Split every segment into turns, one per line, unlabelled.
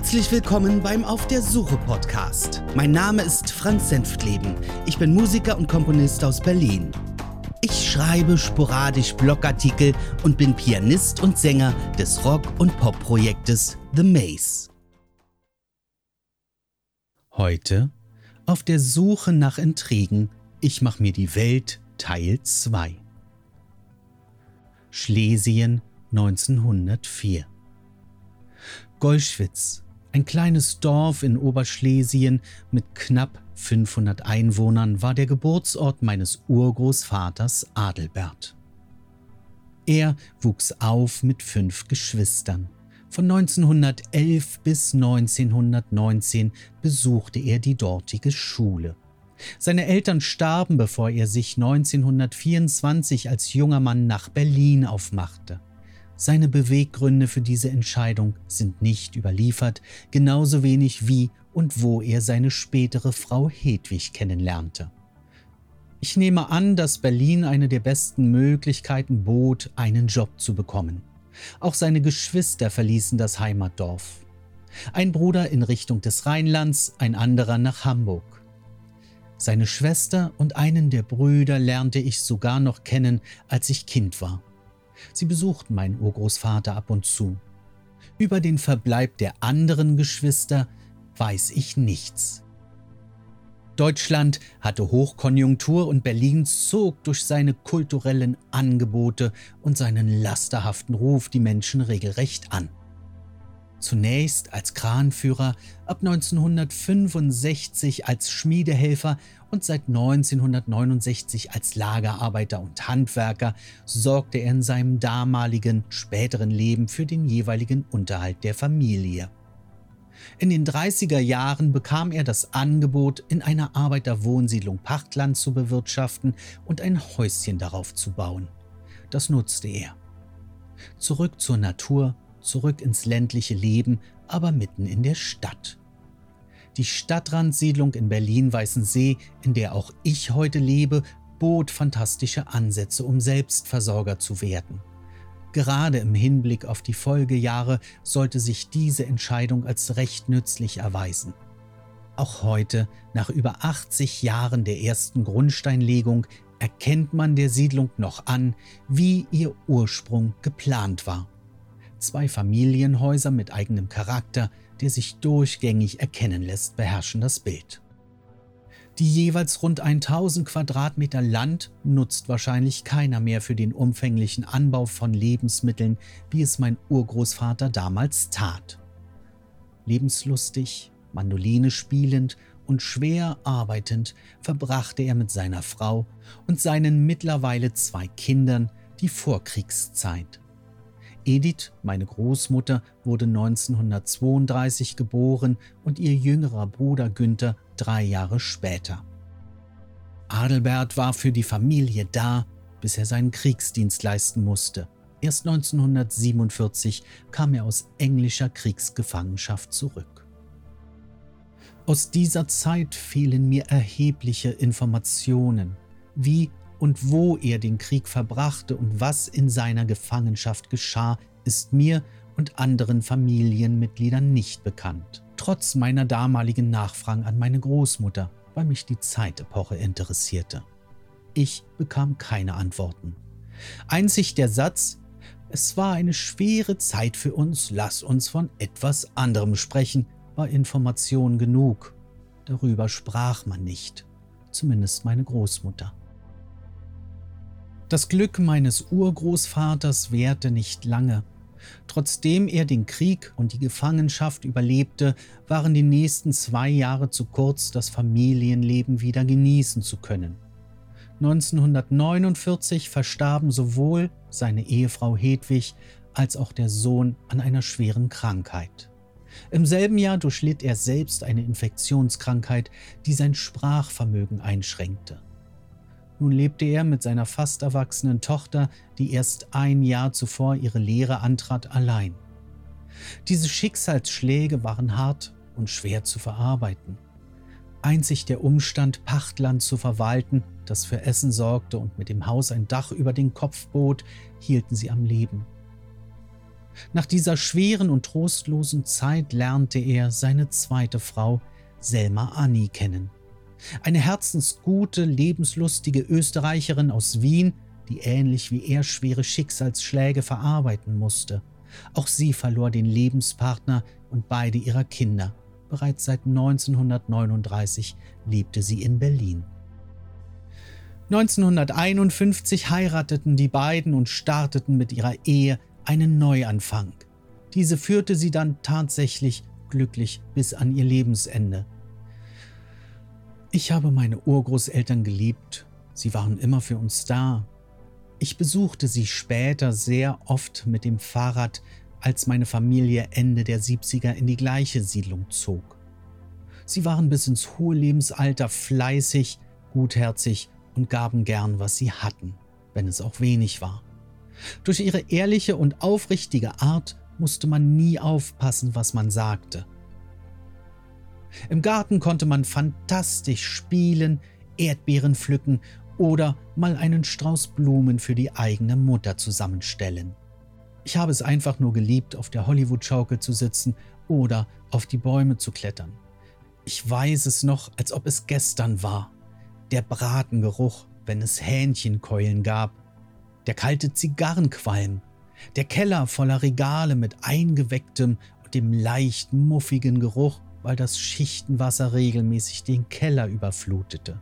Herzlich willkommen beim Auf der Suche Podcast. Mein Name ist Franz Senftleben. Ich bin Musiker und Komponist aus Berlin. Ich schreibe sporadisch Blogartikel und bin Pianist und Sänger des Rock- und Pop-Projektes The Maze. Heute auf der Suche nach Intrigen. Ich mach mir die Welt Teil 2. Schlesien 1904 Golschwitz, ein kleines Dorf in Oberschlesien mit knapp 500 Einwohnern, war der Geburtsort meines Urgroßvaters Adelbert. Er wuchs auf mit fünf Geschwistern. Von 1911 bis 1919 besuchte er die dortige Schule. Seine Eltern starben, bevor er sich 1924 als junger Mann nach Berlin aufmachte. Seine Beweggründe für diese Entscheidung sind nicht überliefert, genauso wenig wie und wo er seine spätere Frau Hedwig kennenlernte. Ich nehme an, dass Berlin eine der besten Möglichkeiten bot, einen Job zu bekommen. Auch seine Geschwister verließen das Heimatdorf. Ein Bruder in Richtung des Rheinlands, ein anderer nach Hamburg. Seine Schwester und einen der Brüder lernte ich sogar noch kennen, als ich Kind war. Sie besuchten meinen Urgroßvater ab und zu. Über den Verbleib der anderen Geschwister weiß ich nichts. Deutschland hatte Hochkonjunktur und Berlin zog durch seine kulturellen Angebote und seinen lasterhaften Ruf die Menschen regelrecht an zunächst als Kranführer, ab 1965 als Schmiedehelfer und seit 1969 als Lagerarbeiter und Handwerker sorgte er in seinem damaligen, späteren Leben für den jeweiligen Unterhalt der Familie. In den 30er Jahren bekam er das Angebot, in einer Arbeiterwohnsiedlung Pachtland zu bewirtschaften und ein Häuschen darauf zu bauen. Das nutzte er. Zurück zur Natur zurück ins ländliche Leben, aber mitten in der Stadt. Die Stadtrandsiedlung in Berlin-Weißensee, in der auch ich heute lebe, bot fantastische Ansätze, um Selbstversorger zu werden. Gerade im Hinblick auf die Folgejahre sollte sich diese Entscheidung als recht nützlich erweisen. Auch heute, nach über 80 Jahren der ersten Grundsteinlegung, erkennt man der Siedlung noch an, wie ihr Ursprung geplant war. Zwei Familienhäuser mit eigenem Charakter, der sich durchgängig erkennen lässt, beherrschen das Bild. Die jeweils rund 1000 Quadratmeter Land nutzt wahrscheinlich keiner mehr für den umfänglichen Anbau von Lebensmitteln, wie es mein Urgroßvater damals tat. Lebenslustig, Mandoline spielend und schwer arbeitend verbrachte er mit seiner Frau und seinen mittlerweile zwei Kindern die Vorkriegszeit. Edith, meine Großmutter, wurde 1932 geboren und ihr jüngerer Bruder Günther drei Jahre später. Adelbert war für die Familie da, bis er seinen Kriegsdienst leisten musste. Erst 1947 kam er aus englischer Kriegsgefangenschaft zurück. Aus dieser Zeit fehlen mir erhebliche Informationen, wie und wo er den Krieg verbrachte und was in seiner Gefangenschaft geschah, ist mir und anderen Familienmitgliedern nicht bekannt. Trotz meiner damaligen Nachfragen an meine Großmutter, weil mich die Zeitepoche interessierte. Ich bekam keine Antworten. Einzig der Satz, es war eine schwere Zeit für uns, lass uns von etwas anderem sprechen, war Information genug. Darüber sprach man nicht, zumindest meine Großmutter. Das Glück meines Urgroßvaters währte nicht lange. Trotzdem er den Krieg und die Gefangenschaft überlebte, waren die nächsten zwei Jahre zu kurz, das Familienleben wieder genießen zu können. 1949 verstarben sowohl seine Ehefrau Hedwig als auch der Sohn an einer schweren Krankheit. Im selben Jahr durchlitt er selbst eine Infektionskrankheit, die sein Sprachvermögen einschränkte. Nun lebte er mit seiner fast erwachsenen Tochter, die erst ein Jahr zuvor ihre Lehre antrat, allein. Diese Schicksalsschläge waren hart und schwer zu verarbeiten. Einzig der Umstand, Pachtland zu verwalten, das für Essen sorgte und mit dem Haus ein Dach über den Kopf bot, hielten sie am Leben. Nach dieser schweren und trostlosen Zeit lernte er seine zweite Frau, Selma Anni, kennen. Eine herzensgute, lebenslustige Österreicherin aus Wien, die ähnlich wie er schwere Schicksalsschläge verarbeiten musste. Auch sie verlor den Lebenspartner und beide ihrer Kinder. Bereits seit 1939 lebte sie in Berlin. 1951 heirateten die beiden und starteten mit ihrer Ehe einen Neuanfang. Diese führte sie dann tatsächlich glücklich bis an ihr Lebensende. Ich habe meine Urgroßeltern geliebt, sie waren immer für uns da. Ich besuchte sie später sehr oft mit dem Fahrrad, als meine Familie Ende der 70er in die gleiche Siedlung zog. Sie waren bis ins hohe Lebensalter fleißig, gutherzig und gaben gern, was sie hatten, wenn es auch wenig war. Durch ihre ehrliche und aufrichtige Art musste man nie aufpassen, was man sagte. Im Garten konnte man fantastisch spielen, Erdbeeren pflücken oder mal einen Strauß Blumen für die eigene Mutter zusammenstellen. Ich habe es einfach nur geliebt, auf der Hollywood-Schaukel zu sitzen oder auf die Bäume zu klettern. Ich weiß es noch, als ob es gestern war. Der Bratengeruch, wenn es Hähnchenkeulen gab, der kalte Zigarrenqualm, der Keller voller Regale mit eingewecktem und dem leicht muffigen Geruch weil das Schichtenwasser regelmäßig den Keller überflutete.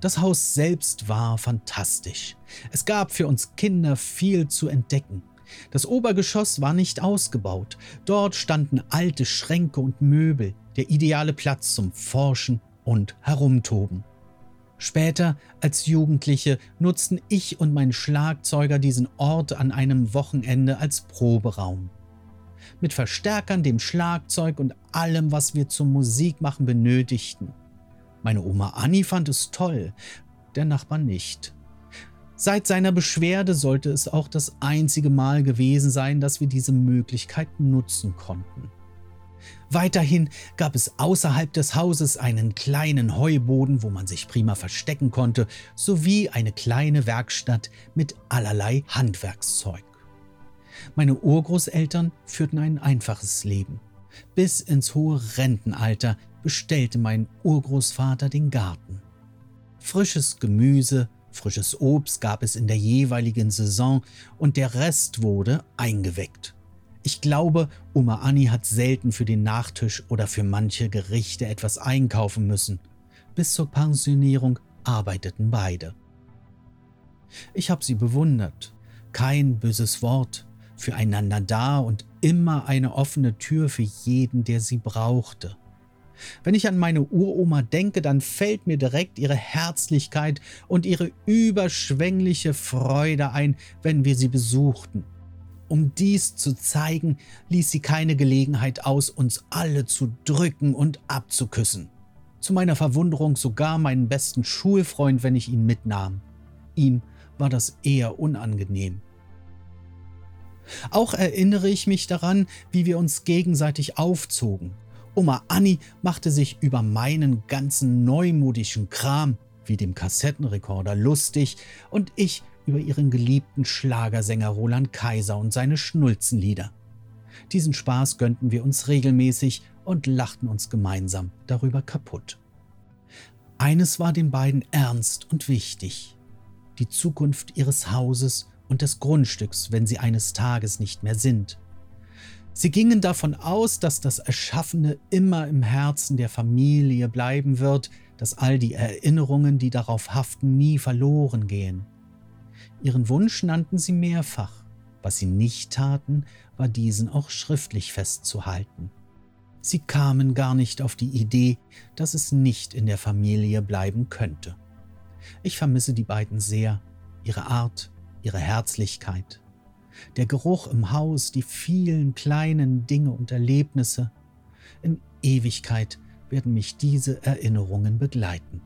Das Haus selbst war fantastisch. Es gab für uns Kinder viel zu entdecken. Das Obergeschoss war nicht ausgebaut. Dort standen alte Schränke und Möbel, der ideale Platz zum Forschen und Herumtoben. Später, als Jugendliche, nutzten ich und mein Schlagzeuger diesen Ort an einem Wochenende als Proberaum mit Verstärkern, dem Schlagzeug und allem, was wir zum Musikmachen benötigten. Meine Oma Anni fand es toll, der Nachbar nicht. Seit seiner Beschwerde sollte es auch das einzige Mal gewesen sein, dass wir diese Möglichkeit nutzen konnten. Weiterhin gab es außerhalb des Hauses einen kleinen Heuboden, wo man sich prima verstecken konnte, sowie eine kleine Werkstatt mit allerlei Handwerkszeug. Meine Urgroßeltern führten ein einfaches Leben. Bis ins hohe Rentenalter bestellte mein Urgroßvater den Garten. Frisches Gemüse, frisches Obst gab es in der jeweiligen Saison und der Rest wurde eingeweckt. Ich glaube, Oma Anni hat selten für den Nachtisch oder für manche Gerichte etwas einkaufen müssen. Bis zur Pensionierung arbeiteten beide. Ich habe sie bewundert. Kein böses Wort, füreinander da und immer eine offene Tür für jeden, der sie brauchte. Wenn ich an meine Uroma denke, dann fällt mir direkt ihre Herzlichkeit und ihre überschwängliche Freude ein, wenn wir sie besuchten. Um dies zu zeigen, ließ sie keine Gelegenheit aus, uns alle zu drücken und abzuküssen. Zu meiner Verwunderung sogar meinen besten Schulfreund, wenn ich ihn mitnahm. Ihm war das eher unangenehm. Auch erinnere ich mich daran, wie wir uns gegenseitig aufzogen. Oma Anni machte sich über meinen ganzen neumodischen Kram, wie dem Kassettenrekorder, lustig und ich über ihren geliebten Schlagersänger Roland Kaiser und seine Schnulzenlieder. Diesen Spaß gönnten wir uns regelmäßig und lachten uns gemeinsam darüber kaputt. Eines war den beiden ernst und wichtig. Die Zukunft ihres Hauses und des Grundstücks, wenn sie eines Tages nicht mehr sind. Sie gingen davon aus, dass das Erschaffene immer im Herzen der Familie bleiben wird, dass all die Erinnerungen, die darauf haften, nie verloren gehen. Ihren Wunsch nannten sie mehrfach. Was sie nicht taten, war diesen auch schriftlich festzuhalten. Sie kamen gar nicht auf die Idee, dass es nicht in der Familie bleiben könnte. Ich vermisse die beiden sehr, ihre Art, ihre Herzlichkeit, der Geruch im Haus, die vielen kleinen Dinge und Erlebnisse. In Ewigkeit werden mich diese Erinnerungen begleiten.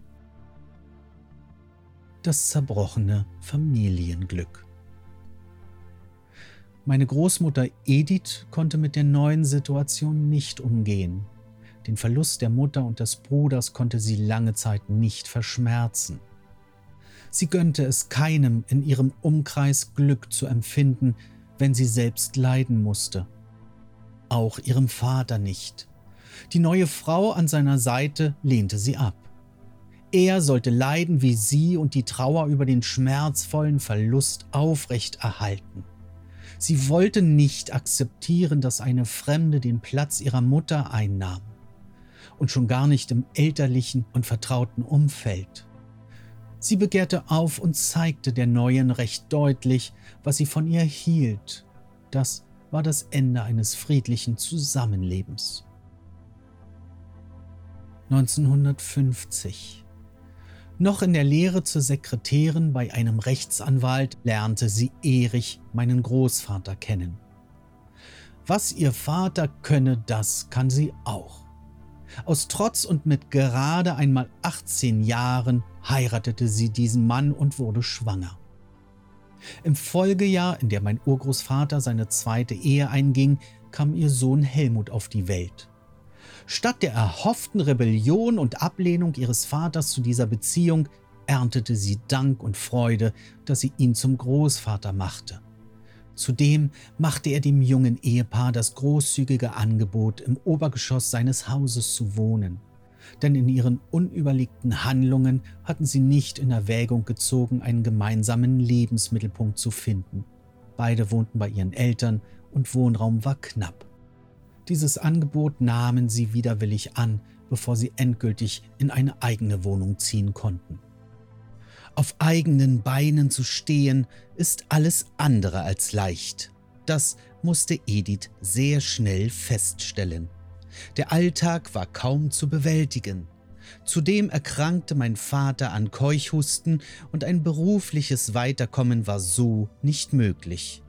Das zerbrochene Familienglück. Meine Großmutter Edith konnte mit der neuen Situation nicht umgehen. Den Verlust der Mutter und des Bruders konnte sie lange Zeit nicht verschmerzen. Sie gönnte es keinem in ihrem Umkreis Glück zu empfinden, wenn sie selbst leiden musste. Auch ihrem Vater nicht. Die neue Frau an seiner Seite lehnte sie ab. Er sollte leiden wie sie und die Trauer über den schmerzvollen Verlust aufrechterhalten. Sie wollte nicht akzeptieren, dass eine Fremde den Platz ihrer Mutter einnahm. Und schon gar nicht im elterlichen und vertrauten Umfeld. Sie begehrte auf und zeigte der Neuen recht deutlich, was sie von ihr hielt. Das war das Ende eines friedlichen Zusammenlebens. 1950 noch in der Lehre zur Sekretärin bei einem Rechtsanwalt lernte sie Erich, meinen Großvater, kennen. Was ihr Vater könne, das kann sie auch. Aus Trotz und mit gerade einmal 18 Jahren heiratete sie diesen Mann und wurde schwanger. Im Folgejahr, in der mein Urgroßvater seine zweite Ehe einging, kam ihr Sohn Helmut auf die Welt. Statt der erhofften Rebellion und Ablehnung ihres Vaters zu dieser Beziehung erntete sie Dank und Freude, dass sie ihn zum Großvater machte. Zudem machte er dem jungen Ehepaar das großzügige Angebot, im Obergeschoss seines Hauses zu wohnen. Denn in ihren unüberlegten Handlungen hatten sie nicht in Erwägung gezogen, einen gemeinsamen Lebensmittelpunkt zu finden. Beide wohnten bei ihren Eltern und Wohnraum war knapp. Dieses Angebot nahmen sie widerwillig an, bevor sie endgültig in eine eigene Wohnung ziehen konnten. Auf eigenen Beinen zu stehen, ist alles andere als leicht. Das musste Edith sehr schnell feststellen. Der Alltag war kaum zu bewältigen. Zudem erkrankte mein Vater an Keuchhusten und ein berufliches Weiterkommen war so nicht möglich.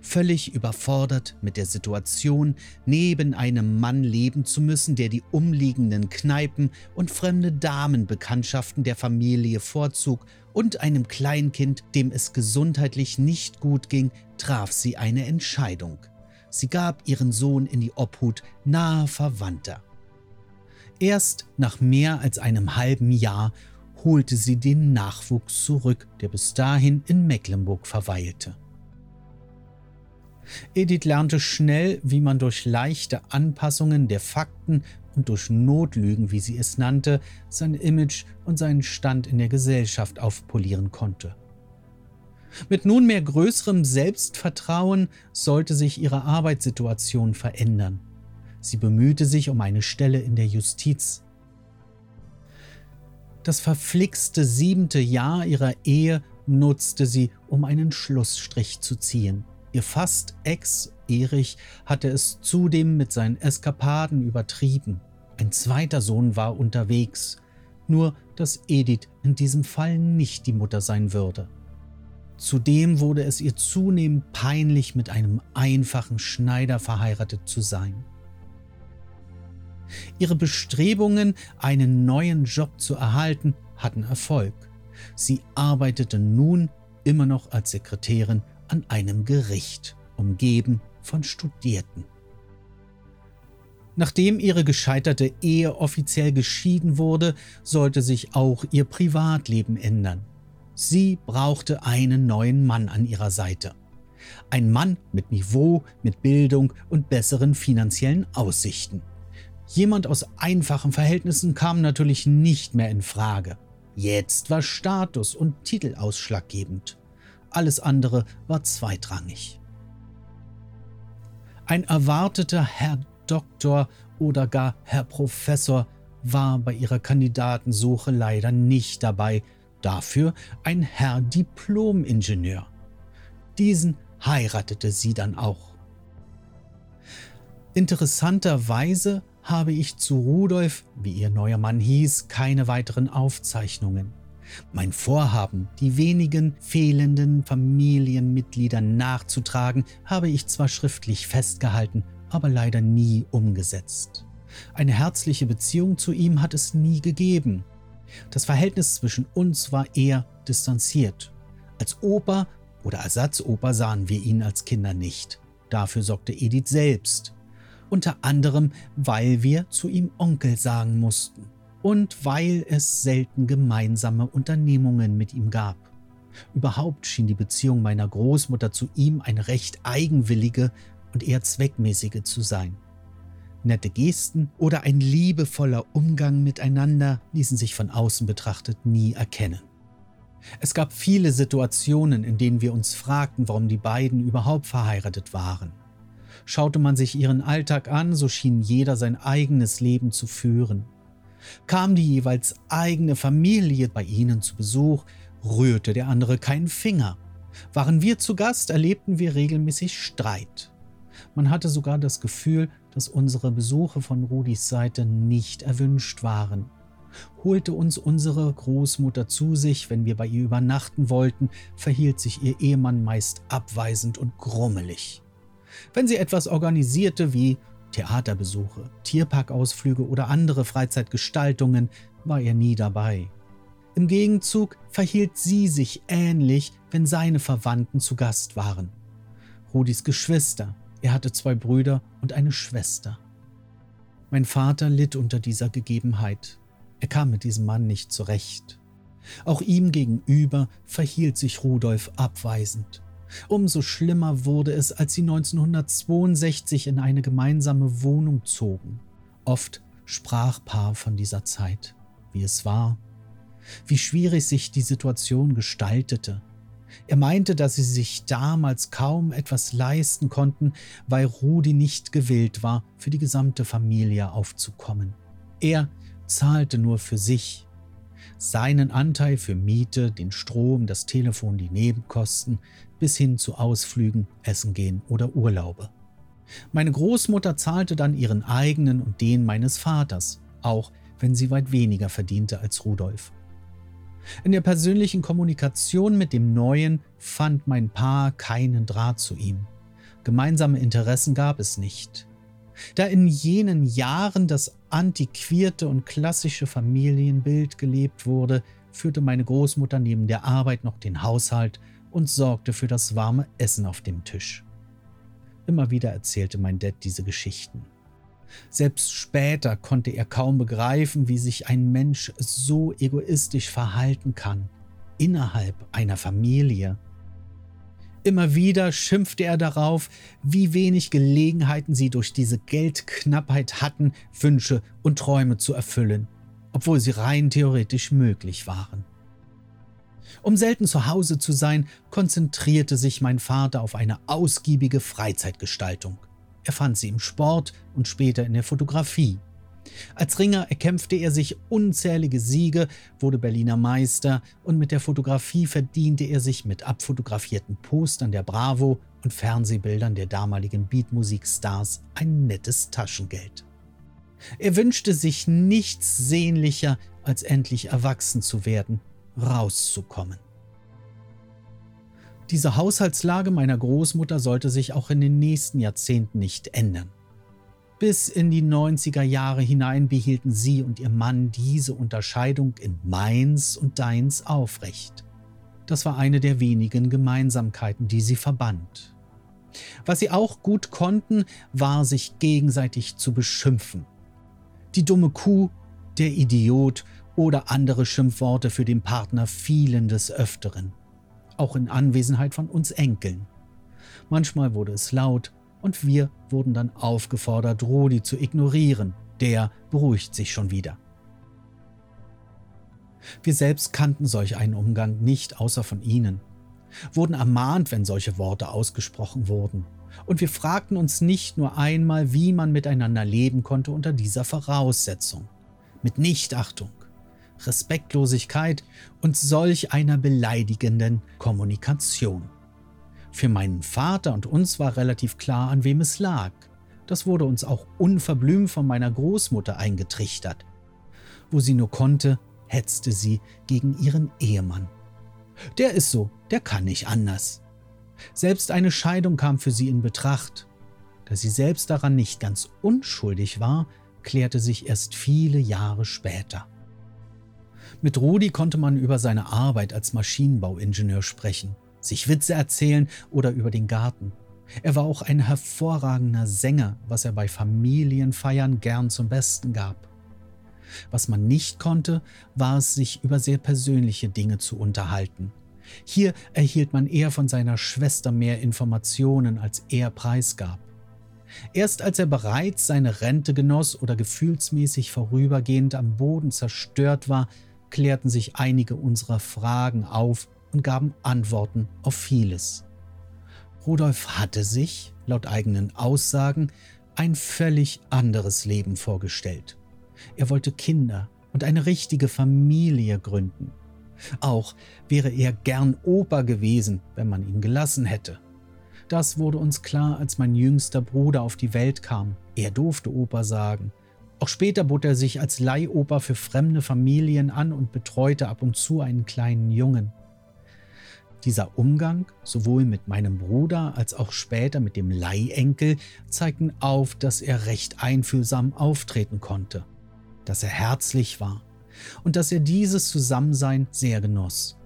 Völlig überfordert mit der Situation, neben einem Mann leben zu müssen, der die umliegenden Kneipen und fremde Damenbekanntschaften der Familie vorzog, und einem Kleinkind, dem es gesundheitlich nicht gut ging, traf sie eine Entscheidung. Sie gab ihren Sohn in die Obhut naher Verwandter. Erst nach mehr als einem halben Jahr holte sie den Nachwuchs zurück, der bis dahin in Mecklenburg verweilte. Edith lernte schnell, wie man durch leichte Anpassungen der Fakten und durch Notlügen, wie sie es nannte, sein Image und seinen Stand in der Gesellschaft aufpolieren konnte. Mit nunmehr größerem Selbstvertrauen sollte sich ihre Arbeitssituation verändern. Sie bemühte sich um eine Stelle in der Justiz. Das verflixte siebente Jahr ihrer Ehe nutzte sie, um einen Schlussstrich zu ziehen. Ihr fast Ex Erich hatte es zudem mit seinen Eskapaden übertrieben. Ein zweiter Sohn war unterwegs, nur dass Edith in diesem Fall nicht die Mutter sein würde. Zudem wurde es ihr zunehmend peinlich, mit einem einfachen Schneider verheiratet zu sein. Ihre Bestrebungen, einen neuen Job zu erhalten, hatten Erfolg. Sie arbeitete nun immer noch als Sekretärin an einem Gericht, umgeben von Studierten. Nachdem ihre gescheiterte Ehe offiziell geschieden wurde, sollte sich auch ihr Privatleben ändern. Sie brauchte einen neuen Mann an ihrer Seite. Ein Mann mit Niveau, mit Bildung und besseren finanziellen Aussichten. Jemand aus einfachen Verhältnissen kam natürlich nicht mehr in Frage. Jetzt war Status und Titel ausschlaggebend. Alles andere war zweitrangig. Ein erwarteter Herr Doktor oder gar Herr Professor war bei ihrer Kandidatensuche leider nicht dabei, dafür ein Herr Diplomingenieur. Diesen heiratete sie dann auch. Interessanterweise habe ich zu Rudolf, wie ihr neuer Mann hieß, keine weiteren Aufzeichnungen. Mein Vorhaben, die wenigen fehlenden Familienmitglieder nachzutragen, habe ich zwar schriftlich festgehalten, aber leider nie umgesetzt. Eine herzliche Beziehung zu ihm hat es nie gegeben. Das Verhältnis zwischen uns war eher distanziert. Als Opa oder Ersatzoper sahen wir ihn als Kinder nicht. Dafür sorgte Edith selbst. Unter anderem, weil wir zu ihm Onkel sagen mussten und weil es selten gemeinsame Unternehmungen mit ihm gab. Überhaupt schien die Beziehung meiner Großmutter zu ihm eine recht eigenwillige und eher zweckmäßige zu sein. Nette Gesten oder ein liebevoller Umgang miteinander ließen sich von außen betrachtet nie erkennen. Es gab viele Situationen, in denen wir uns fragten, warum die beiden überhaupt verheiratet waren. Schaute man sich ihren Alltag an, so schien jeder sein eigenes Leben zu führen. Kam die jeweils eigene Familie bei ihnen zu Besuch, rührte der andere keinen Finger. Waren wir zu Gast, erlebten wir regelmäßig Streit. Man hatte sogar das Gefühl, dass unsere Besuche von Rudis Seite nicht erwünscht waren. Holte uns unsere Großmutter zu sich, wenn wir bei ihr übernachten wollten, verhielt sich ihr Ehemann meist abweisend und grummelig. Wenn sie etwas organisierte wie Theaterbesuche, Tierparkausflüge oder andere Freizeitgestaltungen, war er nie dabei. Im Gegenzug verhielt sie sich ähnlich, wenn seine Verwandten zu Gast waren. Rudis Geschwister, er hatte zwei Brüder und eine Schwester. Mein Vater litt unter dieser Gegebenheit. Er kam mit diesem Mann nicht zurecht. Auch ihm gegenüber verhielt sich Rudolf abweisend. Umso schlimmer wurde es, als sie 1962 in eine gemeinsame Wohnung zogen. Oft sprach Paar von dieser Zeit, wie es war, wie schwierig sich die Situation gestaltete. Er meinte, dass sie sich damals kaum etwas leisten konnten, weil Rudi nicht gewillt war, für die gesamte Familie aufzukommen. Er zahlte nur für sich. Seinen Anteil für Miete, den Strom, das Telefon, die Nebenkosten, bis hin zu Ausflügen, Essen gehen oder Urlaube. Meine Großmutter zahlte dann ihren eigenen und den meines Vaters, auch wenn sie weit weniger verdiente als Rudolf. In der persönlichen Kommunikation mit dem Neuen fand mein Paar keinen Draht zu ihm. Gemeinsame Interessen gab es nicht. Da in jenen Jahren das antiquierte und klassische Familienbild gelebt wurde, führte meine Großmutter neben der Arbeit noch den Haushalt und sorgte für das warme Essen auf dem Tisch. Immer wieder erzählte mein Dad diese Geschichten. Selbst später konnte er kaum begreifen, wie sich ein Mensch so egoistisch verhalten kann, innerhalb einer Familie. Immer wieder schimpfte er darauf, wie wenig Gelegenheiten sie durch diese Geldknappheit hatten, Wünsche und Träume zu erfüllen, obwohl sie rein theoretisch möglich waren. Um selten zu Hause zu sein, konzentrierte sich mein Vater auf eine ausgiebige Freizeitgestaltung. Er fand sie im Sport und später in der Fotografie. Als Ringer erkämpfte er sich unzählige Siege, wurde Berliner Meister und mit der Fotografie verdiente er sich mit abfotografierten Postern der Bravo und Fernsehbildern der damaligen Beatmusikstars ein nettes Taschengeld. Er wünschte sich nichts sehnlicher, als endlich erwachsen zu werden, rauszukommen. Diese Haushaltslage meiner Großmutter sollte sich auch in den nächsten Jahrzehnten nicht ändern. Bis in die 90er Jahre hinein behielten sie und ihr Mann diese Unterscheidung in meins und deins aufrecht. Das war eine der wenigen Gemeinsamkeiten, die sie verband. Was sie auch gut konnten, war sich gegenseitig zu beschimpfen. Die dumme Kuh, der Idiot oder andere Schimpfworte für den Partner fielen des Öfteren auch in Anwesenheit von uns Enkeln. Manchmal wurde es laut und wir wurden dann aufgefordert, Rudi zu ignorieren. Der beruhigt sich schon wieder. Wir selbst kannten solch einen Umgang nicht außer von ihnen, wurden ermahnt, wenn solche Worte ausgesprochen wurden. Und wir fragten uns nicht nur einmal, wie man miteinander leben konnte unter dieser Voraussetzung. Mit Nichtachtung, Respektlosigkeit und solch einer beleidigenden Kommunikation. Für meinen Vater und uns war relativ klar, an wem es lag. Das wurde uns auch unverblümt von meiner Großmutter eingetrichtert. Wo sie nur konnte, hetzte sie gegen ihren Ehemann. Der ist so, der kann nicht anders. Selbst eine Scheidung kam für sie in Betracht. Da sie selbst daran nicht ganz unschuldig war, klärte sich erst viele Jahre später. Mit Rudi konnte man über seine Arbeit als Maschinenbauingenieur sprechen, sich Witze erzählen oder über den Garten. Er war auch ein hervorragender Sänger, was er bei Familienfeiern gern zum Besten gab. Was man nicht konnte, war es, sich über sehr persönliche Dinge zu unterhalten. Hier erhielt man eher von seiner Schwester mehr Informationen, als er preisgab. Erst als er bereits seine Rente genoss oder gefühlsmäßig vorübergehend am Boden zerstört war, klärten sich einige unserer Fragen auf und gaben Antworten auf vieles. Rudolf hatte sich, laut eigenen Aussagen, ein völlig anderes Leben vorgestellt. Er wollte Kinder und eine richtige Familie gründen. Auch wäre er gern Opa gewesen, wenn man ihn gelassen hätte. Das wurde uns klar, als mein jüngster Bruder auf die Welt kam. Er durfte Opa sagen. Auch später bot er sich als Leihopa für fremde Familien an und betreute ab und zu einen kleinen Jungen. Dieser Umgang, sowohl mit meinem Bruder als auch später mit dem Leihenkel, zeigten auf, dass er recht einfühlsam auftreten konnte, dass er herzlich war und dass er dieses Zusammensein sehr genoss.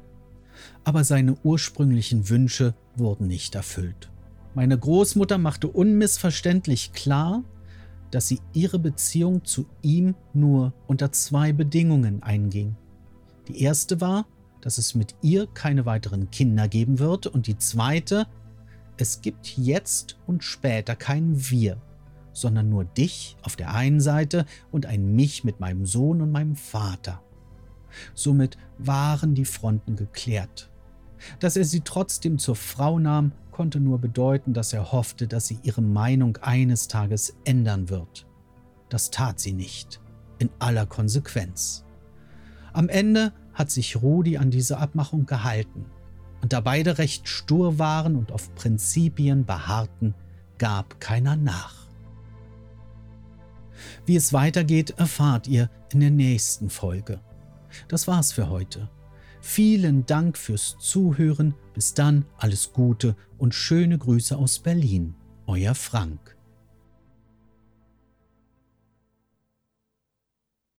Aber seine ursprünglichen Wünsche wurden nicht erfüllt. Meine Großmutter machte unmissverständlich klar, dass sie ihre Beziehung zu ihm nur unter zwei Bedingungen einging. Die erste war, dass es mit ihr keine weiteren Kinder geben wird und die zweite, es gibt jetzt und später kein Wir, sondern nur dich auf der einen Seite und ein mich mit meinem Sohn und meinem Vater. Somit waren die Fronten geklärt. Dass er sie trotzdem zur Frau nahm, konnte nur bedeuten, dass er hoffte, dass sie ihre Meinung eines Tages ändern wird. Das tat sie nicht, in aller Konsequenz. Am Ende hat sich Rudi an diese Abmachung gehalten, und da beide recht stur waren und auf Prinzipien beharrten, gab keiner nach. Wie es weitergeht, erfahrt ihr in der nächsten Folge. Das war's für heute. Vielen Dank fürs Zuhören. Bis dann, alles Gute und schöne Grüße aus Berlin. Euer Frank.